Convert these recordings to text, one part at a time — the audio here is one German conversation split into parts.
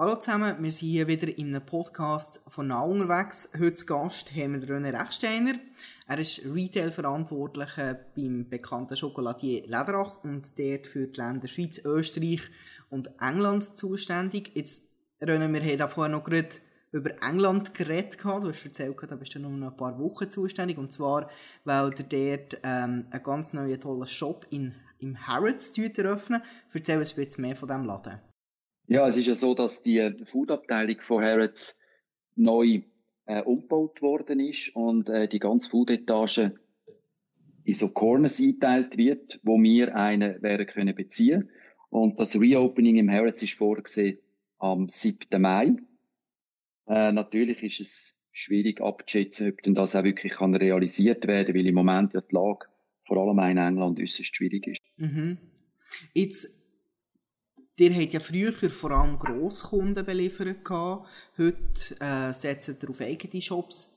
Hallo zusammen, wir sind hier wieder in einem Podcast von Now unterwegs. Heute zu Gast haben wir René Rechsteiner. Er ist Retail-Verantwortlicher beim bekannten Schokoladier Lederach und dort für die Länder Schweiz, Österreich und England zuständig. Jetzt, René, wir haben vorher noch gerade über England geredet. Du hast erzählt, da bist du noch ein paar Wochen zuständig. Und zwar, weil der dort ähm, einen ganz neuen, tollen Shop in, im Harrods eröffnen. Erzähl uns ein bisschen mehr von diesem Laden. Ja, es ist ja so, dass die Food-Abteilung von Harrods neu äh, umgebaut worden ist und äh, die ganze Food-Etage in so Corners eingeteilt wird, wo wir einen werden können beziehen. Und das Reopening im Harrods ist vorgesehen am 7. Mai. Äh, natürlich ist es schwierig abzuschätzen, ob denn das auch wirklich kann realisiert werden, weil im Moment ja die Lage vor allem in England äußerst schwierig ist. Mhm. Jetzt Ihr habt ja früher vor allem Grosskunden beliefert. Heute äh, setzt ihr auf eigene Shops.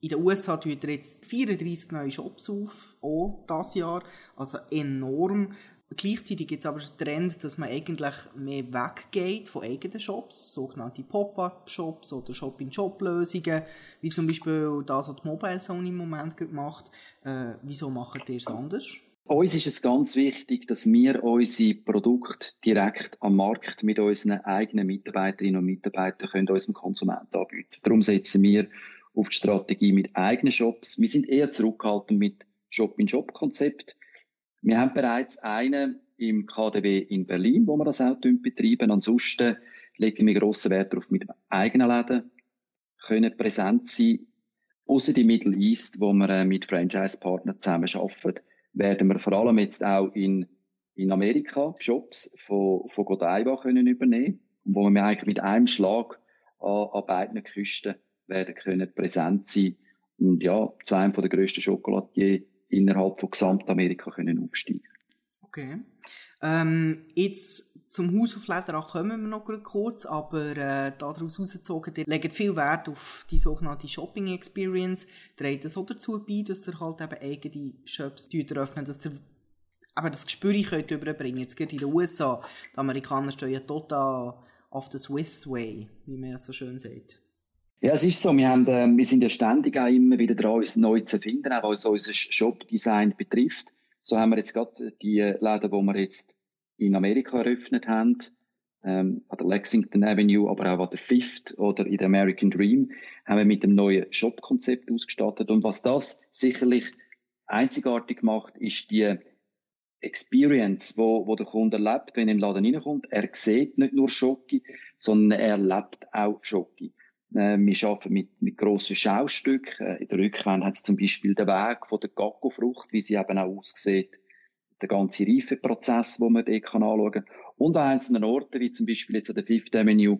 In den USA tut ihr jetzt 34 neue Shops auf, auch dieses Jahr. Also enorm. Gleichzeitig gibt es aber den Trend, dass man eigentlich mehr weggeht von eigenen Shops, sogenannte Pop-Up-Shops oder Shop-in-Shop-Lösungen, wie zum Beispiel das, was die Mobile Zone im Moment macht. Äh, wieso macht ihr es anders? Uns ist es ganz wichtig, dass wir unsere Produkte direkt am Markt mit unseren eigenen Mitarbeiterinnen und Mitarbeitern können unserem Konsumenten anbieten. Darum setzen wir auf die Strategie mit eigenen Shops. Wir sind eher zurückhaltend mit Shop-in-Shop-Konzept. Wir haben bereits einen im KDW in Berlin, wo wir das auch betreiben. Ansonsten legen wir grossen Wert darauf, mit eigenen Läden können präsent sein, außer die Middle East, wo wir äh, mit Franchise-Partnern zusammenarbeiten werden wir vor allem jetzt auch in, in Amerika Shops von, von Godiva können übernehmen, wo wir eigentlich mit einem Schlag an, an beiden Küsten werden können präsent sein und ja, zu einem der grössten Schokoladier innerhalb von Gesamtamerika können aufsteigen. Okay. Ähm, jetzt zum Haus auf Lederach kommen wir noch kurz, aber äh, daraus herausgezogen, ihr legt viel Wert auf die sogenannte Shopping Experience. Trägt das auch dazu bei, dass ihr halt eben eigene Shops eröffnet, dass ihr aber das Gespür könnt überbringen. Jetzt geht in den USA, die Amerikaner stehen ja total auf the Swiss Way, wie man so schön sagt. Ja, es ist so. Wir, haben, äh, wir sind ja ständig auch immer wieder dran, uns neu zu finden, auch was unser Shop-Design betrifft. So haben wir jetzt gerade die Läden, die wir jetzt in Amerika eröffnet haben, ähm, an der Lexington Avenue, aber auch an der Fifth oder in der American Dream, haben wir mit dem neuen Shop-Konzept ausgestattet. Und was das sicherlich einzigartig macht, ist die Experience, wo, wo der Kunde erlebt, wenn er in den Laden reinkommt. Er sieht nicht nur Schoki, sondern er erlebt auch Schoki. Äh, wir arbeiten mit, mit grossen Schaustücken. Äh, in der Rückwand hat es zum Beispiel den Weg von der Gacko-Frucht, wie sie eben auch aussieht der ganze Reifeprozess, wo man dort anschauen kann. Und an einzelnen Orten, wie zum Beispiel jetzt an der Fifth Avenue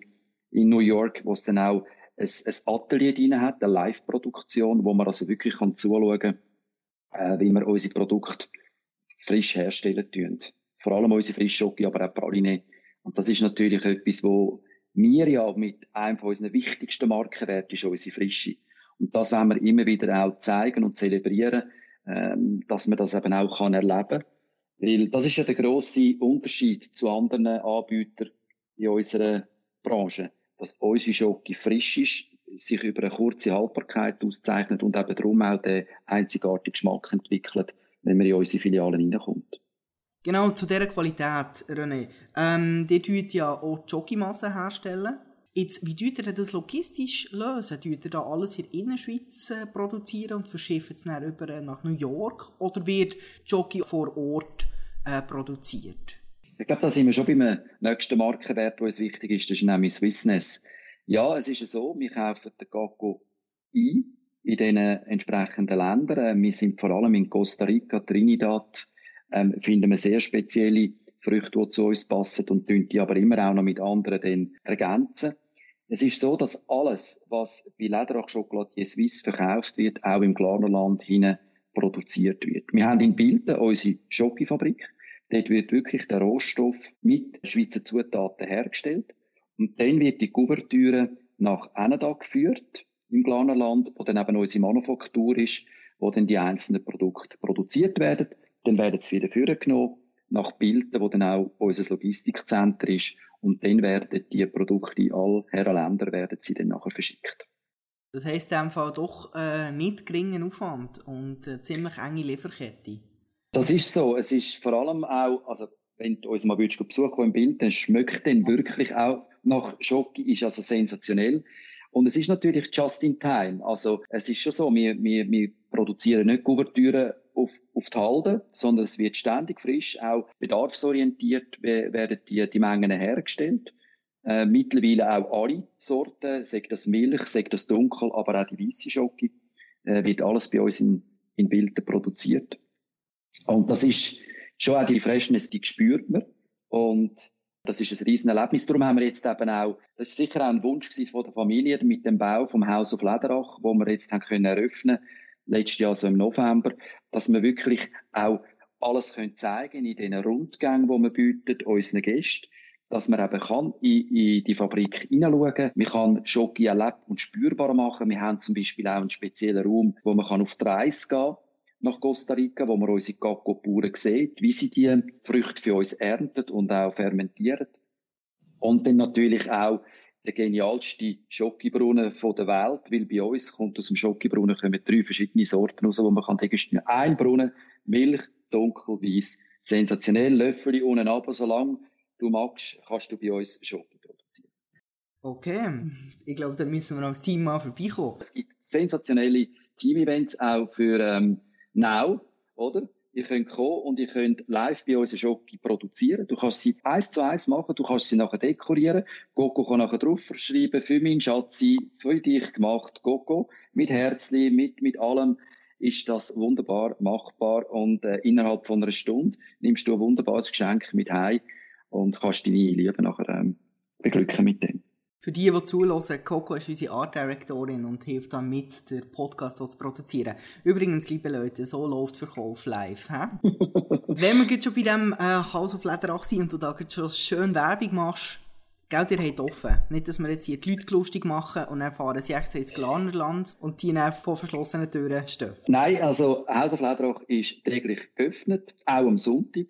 in New York, wo es dann auch ein, ein Atelier drin hat, eine Live-Produktion, wo man also wirklich kann zuschauen kann, äh, wie wir unsere Produkte frisch herstellen tun. Vor allem unsere Frischschocke, aber auch Praline. Und das ist natürlich etwas, wo wir ja mit einem von unseren wichtigsten Markenwerten ist unsere Frische. Und das wollen wir immer wieder auch zeigen und zelebrieren, ähm, dass man das eben auch kann erleben kann weil das ist ja der grosse Unterschied zu anderen Anbietern in unserer Branche, dass unsere Schoki frisch ist, sich über eine kurze Haltbarkeit auszeichnet und eben darum auch den einzigartigen Geschmack entwickelt, wenn man in unsere Filialen hineinkommt. Genau, zu dieser Qualität, René. Ähm, die tut ja auch Jockeymasse herstellen. Jetzt, wie tut ihr das logistisch lösen? Tut ihr da alles in der Innerschweiz äh, produzieren und verschifft es dann über nach New York? Oder wird Jockey vor Ort äh, produziert. Ich glaube, da sind wir schon beim nächsten Markenwert, der uns wichtig ist, das ist nämlich Swissness. Ja, es ist so, wir kaufen den Gacko ein in den entsprechenden Ländern. Äh, wir sind vor allem in Costa Rica, Trinidad, ähm, finden wir sehr spezielle Früchte, die zu uns passen und die aber immer auch noch mit anderen dann ergänzen. Es ist so, dass alles, was bei Lederach Chocolatier Suisse verkauft wird, auch im Glarnerland hinein produziert wird. Wir haben in Bilden unsere Schokofabrik. Dort wird wirklich der Rohstoff mit Schweizer Zutaten hergestellt. Und dann wird die Kuvertüre nach Eneda geführt, im Glanerland, wo dann eben unsere Manufaktur ist, wo dann die einzelnen Produkte produziert werden. Dann werden sie wieder vorgenommen, nach Bilden, wo dann auch unser Logistikzentrum ist. Und dann werden die Produkte in all Herren Länder werden sie dann nachher verschickt. Das heisst in Fall doch äh, nicht geringen Aufwand und äh, ziemlich enge Lieferkette. Das ist so. Es ist vor allem auch, also wenn du uns mal würdest besuchen im Bild, dann schmeckt dann wirklich auch nach Schoki, ist also sensationell. Und es ist natürlich just in time. Also es ist schon so, wir, wir, wir produzieren nicht Kuvertüren auf, auf die Halde, sondern es wird ständig frisch, auch bedarfsorientiert werden die, die Mengen hergestellt. Äh, mittlerweile auch alle Sorten, sei das Milch, sei das Dunkel, aber auch die weiße Schoki, äh, wird alles bei uns in, in Bildern produziert. Und das ist schon auch die Freshness, die spürt man. Und das ist ein riesen Erlebnis. Darum haben wir jetzt eben auch, das ist sicher auch ein Wunsch von der Familie mit dem Bau vom Haus auf Lederach, wo wir jetzt haben können eröffnen, letztes Jahr so im November, dass wir wirklich auch alles können zeigen in den Rundgängen, die wir bieten, unseren Gästen, dass man eben kann in, in die Fabrik hineinschauen. Man kann Schoki erlebt und spürbar machen. Wir haben zum Beispiel auch einen speziellen Raum, wo man kann auf die Reise gehen kann nach Costa Rica, wo man unsere Kakao-Bauern sieht, wie sie die Früchte für uns ernten und auch fermentieren. Und dann natürlich auch der genialste Schokibrunnen der Welt, weil bei uns kommt aus dem Schokibrunnen kommen drei verschiedene Sorten raus, wo man kann degustieren. Ein Brunnen, Milch, dunkel, weiß, sensationell, Löffel unten aber solange du magst, kannst du bei uns Schoki produzieren. Okay, ich glaube, da müssen wir als Team mal vorbeikommen. Es gibt sensationelle Team-Events auch für ähm, Now, oder? Ihr könnt kommen und ihr könnt live bei uns Schoki produzieren. Du kannst sie eins zu eins machen, du kannst sie nachher dekorieren. Gogo kann nachher drauf schreiben, für meinen Schatzi, für dich gemacht, Gogo. Mit Herzli, mit, mit allem ist das wunderbar machbar und äh, innerhalb von einer Stunde nimmst du ein wunderbares Geschenk mit heim und kannst deine Liebe nachher ähm, beglücken mit dem. Für die, die zuhören, Coco ist unsere Art Directorin und hilft dann mit, den Podcast zu produzieren. Übrigens, liebe Leute, so läuft Verkauf live. He? Wenn wir jetzt schon bei diesem äh, House of Lederach sind und du da schon schön Werbung machst, Geld, ihr habt offen. Nicht, dass wir jetzt hier die Leute lustig machen und dann fahren sie extra ins Glanerland und die dann vor verschlossenen Türen stehen. Nein, also House of Lederach ist täglich geöffnet, auch am Sonntag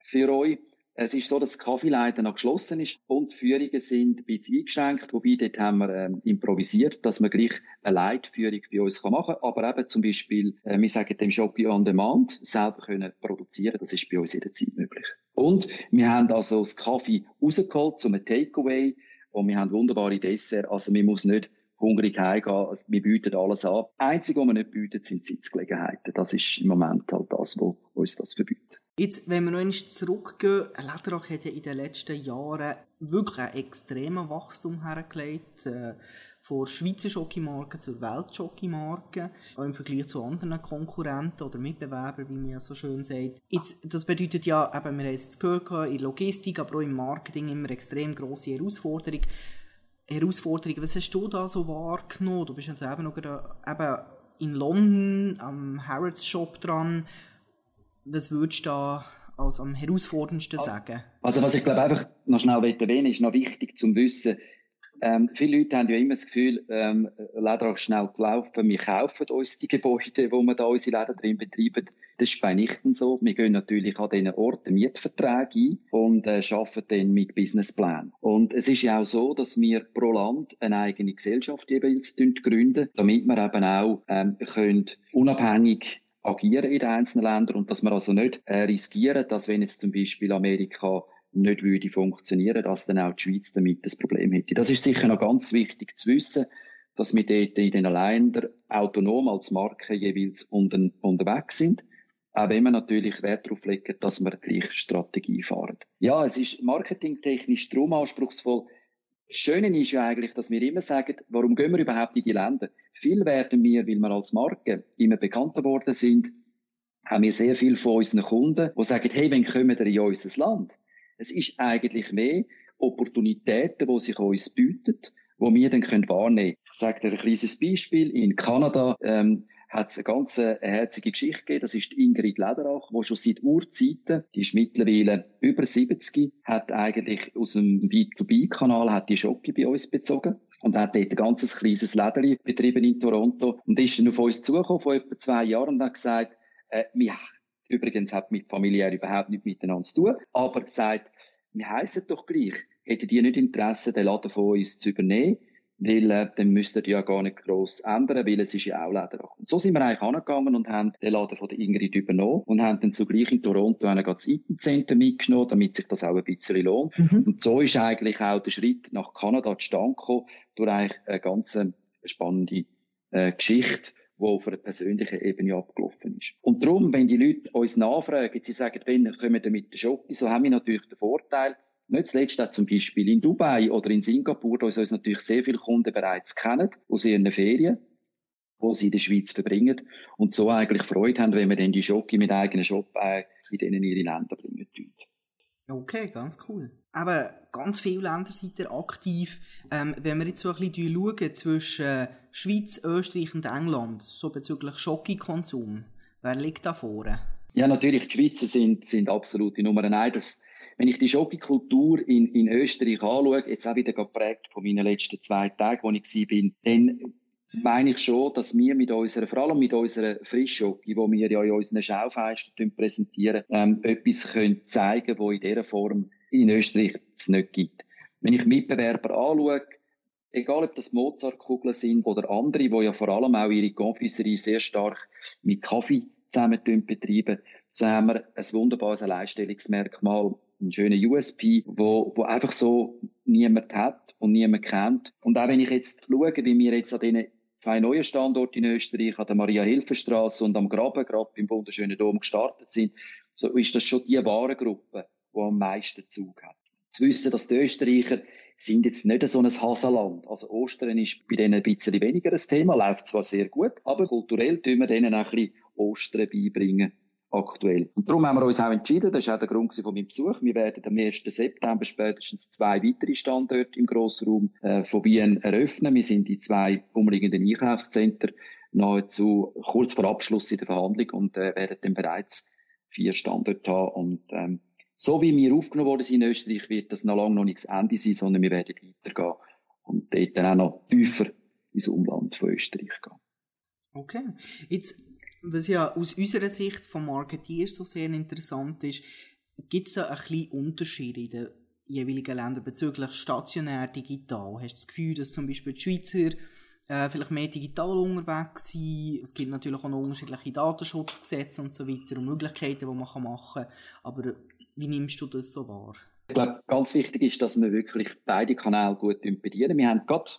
für euch. Es ist so, dass das Kaffee noch geschlossen ist und die Führungen sind ein bisschen eingeschränkt, wobei dort haben wir ähm, improvisiert, dass man gleich eine Leitführung bei uns machen kann. Aber eben zum Beispiel, äh, wir sagen dem Shopping on Demand, selber können produzieren, das ist bei uns jederzeit möglich. Und wir haben also das Kaffee rausgeholt zum Takeaway und wir haben wunderbare Dessert, also man muss nicht hungrig heimgehen, also wir bieten alles an. Einzige, was wir nicht bieten, sind Sitzgelegenheiten. Das ist im Moment halt das, was uns das verbietet. Jetzt, wenn wir noch einmal zurückgehen, Lederach hat ja in den letzten Jahren wirklich ein extremes Wachstum hergelegt. Äh, von Schweizer Schokimarken zur Weltschokimarke, auch im Vergleich zu anderen Konkurrenten oder Mitbewerbern, wie man ja so schön sagt. Jetzt, das bedeutet ja, eben, wir haben es jetzt gehört, in Logistik, aber auch im Marketing immer extrem grosse Herausforderung. Herausforderungen. Was hast du da so wahrgenommen? Du bist jetzt eben noch eben in London am Harrods Shop dran was würdest du da als am herausforderndsten sagen? Also was ich glaube einfach noch schnell erwähnen ist noch wichtig zum Wissen, ähm, viele Leute haben ja immer das Gefühl, ähm, Lederach schnell gelaufen, wir kaufen uns die Gebäude, wo wir da unsere Läden drin betreiben. Das ist bei nichten so. Wir gehen natürlich an diesen Orten Mietverträge ein und äh, arbeiten dann mit Businessplan. Und es ist ja auch so, dass wir pro Land eine eigene Gesellschaft jeweils gründen, damit wir eben auch ähm, können unabhängig agieren in den einzelnen Ländern und dass wir also nicht äh, riskieren, dass wenn jetzt zum Beispiel Amerika nicht würde funktionieren, dass dann auch die Schweiz damit das Problem hätte. Das ist sicher noch ganz wichtig zu wissen, dass wir dort in den Ländern autonom als Marke jeweils unter, unterwegs sind. Auch wenn wir natürlich Wert darauf legen, dass wir die gleiche Strategie fahren. Ja, es ist marketingtechnisch darum anspruchsvoll, Schöne ist ja eigentlich, dass wir immer sagen, warum gehen wir überhaupt in die Länder? Viel werden wir, weil wir als Marke immer bekannter worden sind, haben wir sehr viel von unseren Kunden, die sagen, hey, wann kommen wir in unser Land? Es ist eigentlich mehr Opportunitäten, die sich uns bieten, die wir dann wahrnehmen können. Ich sage dir ein kleines Beispiel. In Kanada ähm, hat es eine ganz äh, herzige Geschichte gegeben. Das ist Ingrid Lederach, die schon seit Urzeiten, die ist mittlerweile über 70, hat eigentlich aus dem B2B-Kanal hat die Schocke bei uns bezogen und hat dort ein ganzes kleines Läderli betrieben in Toronto und ist dann auf uns zugekommen vor etwa zwei Jahren und hat gesagt, äh, wir Übrigens hat mit familiär überhaupt nichts miteinander zu tun. Aber sagt, wir heißen doch gleich. Hätten die nicht Interesse, den Laden von uns zu übernehmen? Weil, äh, dann müsst ihr ja gar nicht gross ändern, weil es ist ja auch Lederach. Und so sind wir eigentlich angegangen und haben den Laden von der Ingrid übernommen und haben dann zugleich in Toronto einen ganz Center mitgenommen, damit sich das auch ein bisschen lohnt. Mhm. Und so ist eigentlich auch der Schritt nach Kanada zustande gekommen, durch eigentlich eine ganz spannende äh, Geschichte, die auf einer persönlichen Ebene abgelaufen ist. Und darum, wenn die Leute uns nachfragen, sie sagen, wenn kommen wir mit der Schocke, so haben wir natürlich den Vorteil, nicht zuletzt auch zum Beispiel in Dubai oder in Singapur, da uns natürlich sehr viele Kunden bereits kennen, aus ihren Ferien, wo sie in der Schweiz verbringen und so eigentlich Freude haben, wenn wir dann die Schocke mit eigenen Shop äh, in denen ihre Länder bringen. Okay, ganz cool. Aber ganz viele Länder sind ihr aktiv. Ähm, wenn wir jetzt so ein bisschen schauen zwischen Schweiz, Österreich und England, so bezüglich Schokokonsum, wer liegt da vorne? Ja, natürlich, die Schweizer sind, sind absolute Nummer eins. Wenn ich die Schokikultur in, in Österreich anschaue, jetzt auch wieder geprägt von meinen letzten zwei Tagen, wo ich war, dann meine ich schon, dass wir mit unserer, vor allem mit unserer Frischschoki, die wir ja in unseren Schaufenstern präsentieren, ähm, etwas können zeigen können, in dieser Form in Österreich es nicht gibt. Wenn ich Mitbewerber anschaue, egal ob das Mozartkugeln sind oder andere, die ja vor allem auch ihre Confiserie sehr stark mit Kaffee zusammen betreiben, so haben wir ein wunderbares Alleinstellungsmerkmal, einen schönen USP, wo, wo einfach so niemand hat und niemand kennt. Und auch wenn ich jetzt schaue, wie wir jetzt an diesen zwei neue Standorte in Österreich, an der Maria-Hilfer-Straße und am Graben, gerade im wunderschönen Dom gestartet sind, so ist das schon die Warengruppe, die am meisten Zug hat. Zu wissen, dass die Österreicher sind jetzt nicht so ein Hasenland. Also Ostern ist bei denen ein bisschen weniger ein Thema, läuft zwar sehr gut, aber kulturell tun wir denen auch ein bisschen Ostern beibringen aktuell. Und darum haben wir uns auch entschieden, das war auch der Grund von meinem Besuch, wir werden am 1. September spätestens zwei weitere Standorte im Grossraum äh, von Wien eröffnen. Wir sind in zwei umliegenden Einkaufszentren nahezu kurz vor Abschluss in der Verhandlung und äh, werden dann bereits vier Standorte haben. Und ähm, so wie wir aufgenommen worden sind in Österreich, wird das noch lange noch nicht das Ende sein, sondern wir werden weitergehen und dort dann auch noch tiefer ins Umland von Österreich gehen. Okay. Jetzt was ja aus unserer Sicht vom Marketeer so sehr interessant ist, gibt es da ein bisschen Unterschiede in den jeweiligen Ländern bezüglich stationär, digital? Hast du das Gefühl, dass zum Beispiel die Schweizer äh, vielleicht mehr digital unterwegs sind? Es gibt natürlich auch noch unterschiedliche Datenschutzgesetze und so weiter und Möglichkeiten, die man machen kann. Aber wie nimmst du das so wahr? Ich glaube, ganz wichtig ist, dass wir wirklich beide Kanäle gut bedienen. Wir haben gerade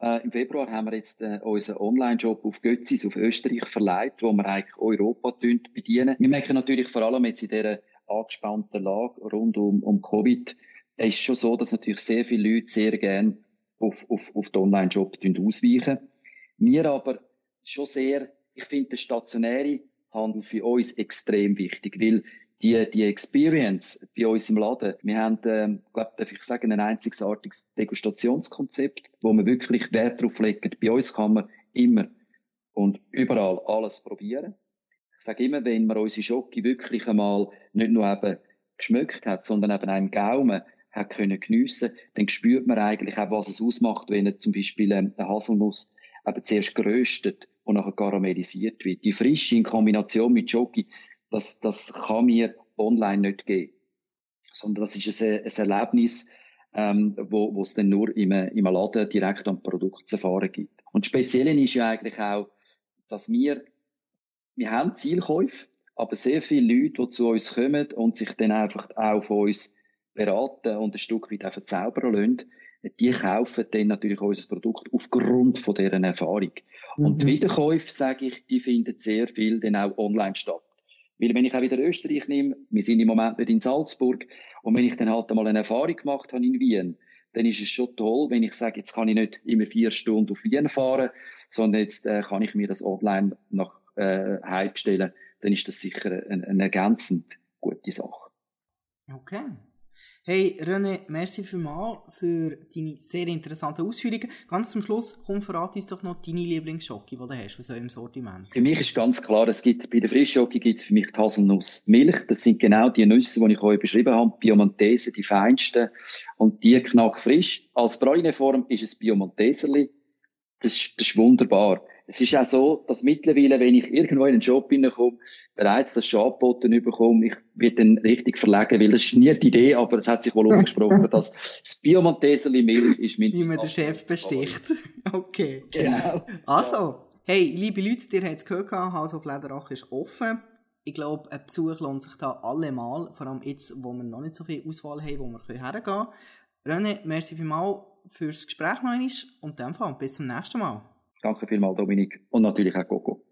äh, Im Februar haben wir jetzt äh, unseren Online-Job auf Götzis, auf Österreich verleiht, wo wir eigentlich Europa bedienen. Wir merken natürlich vor allem jetzt in dieser angespannten Lage rund um, um Covid, es ist schon so, dass natürlich sehr viele Leute sehr gerne auf, auf, auf den Online-Job ausweichen. Wir aber schon sehr, ich finde den stationären Handel für uns extrem wichtig, weil die, die Experience bei uns im Laden, wir haben, ähm, glaub, darf ich sagen, ein einzigartiges Degustationskonzept, wo wir wirklich Wert darauf legen. Bei uns kann man immer und überall alles probieren. Ich sage immer, wenn man unsere Schocke wirklich einmal nicht nur eben geschmückt hat, sondern eben einen Gaumen hat können geniessen, dann spürt man eigentlich auch, was es ausmacht, wenn zum Beispiel ähm, eine Haselnuss eben zuerst geröstet und nachher karamellisiert wird. Die Frische in Kombination mit Schoki, das, das kann mir online nicht geben. Sondern das ist ein, ein Erlebnis, ähm, wo, wo es dann nur im, im Laden direkt am Produkt zu erfahren gibt. Und speziell ist ja eigentlich auch, dass wir, wir haben Zielkäufe, aber sehr viele Leute, die zu uns kommen und sich dann einfach auch von uns beraten und ein Stück weit auch verzaubern lassen, die kaufen dann natürlich unser Produkt aufgrund von deren Erfahrung. Mhm. Und die Wiederkäufe, sage ich, die finden sehr viel dann auch online statt. Weil wenn ich auch wieder Österreich nehme, wir sind im Moment nicht in Salzburg, und wenn ich dann halt einmal eine Erfahrung gemacht habe in Wien, dann ist es schon toll, wenn ich sage, jetzt kann ich nicht immer vier Stunden auf Wien fahren, sondern jetzt äh, kann ich mir das online nach äh, Heim bestellen, dann ist das sicher eine, eine ergänzend gute Sache. Okay. Hey René, merci vielmals für deine sehr interessanten Ausführungen. Ganz zum Schluss, komm, verrate uns doch noch deine Lieblingsschocke, die du hast aus eurem Sortiment. Für mich ist ganz klar, es gibt, bei der Frischschocke gibt es für mich die Haselnussmilch. Das sind genau die Nüsse, die ich euch beschrieben habe, Biomontese, die feinsten. Und die knackfrisch. Als Pralineform ist es Biomonteserli. Das, das ist wunderbar. Es ist auch so, dass mittlerweile, wenn ich irgendwo in einen Job hineinkomme, bereits das schon angeboten bekomme, ich werde dann richtig verlegen, weil das ist nie die Idee, aber es hat sich wohl umgesprochen, dass das Biomalteserli Milch ist mein... Wie man den Chef besticht. Okay. Genau. Also, hey, liebe Leute, ihr habt es gehört, Haus auf Lederach ist offen. Ich glaube, ein Besuch lohnt sich da allemal, vor allem jetzt, wo wir noch nicht so viel Auswahl haben, wo wir hergehen können. René, merci vielmals fürs Gespräch noch einmal und dann bis zum nächsten Mal. Danke vielmals, Dominik. Und natürlich auch Coco.